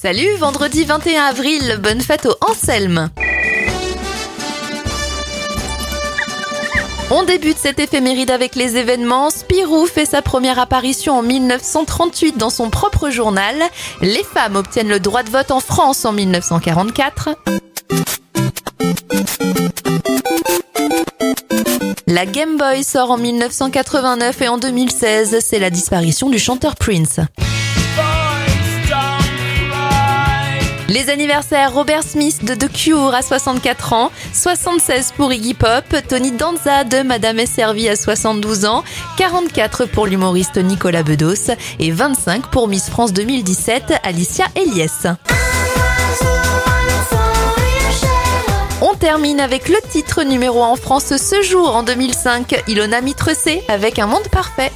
Salut, vendredi 21 avril, bonne fête au Anselme. On débute cette éphéméride avec les événements. Spirou fait sa première apparition en 1938 dans son propre journal. Les femmes obtiennent le droit de vote en France en 1944. La Game Boy sort en 1989 et en 2016, c'est la disparition du chanteur Prince. Les anniversaires Robert Smith de The Cure à 64 ans, 76 pour Iggy Pop, Tony Danza de Madame est servie à 72 ans, 44 pour l'humoriste Nicolas Bedos et 25 pour Miss France 2017 Alicia Eliès. On termine avec le titre numéro 1 en France ce jour en 2005, Ilona Mitrecé avec Un monde parfait.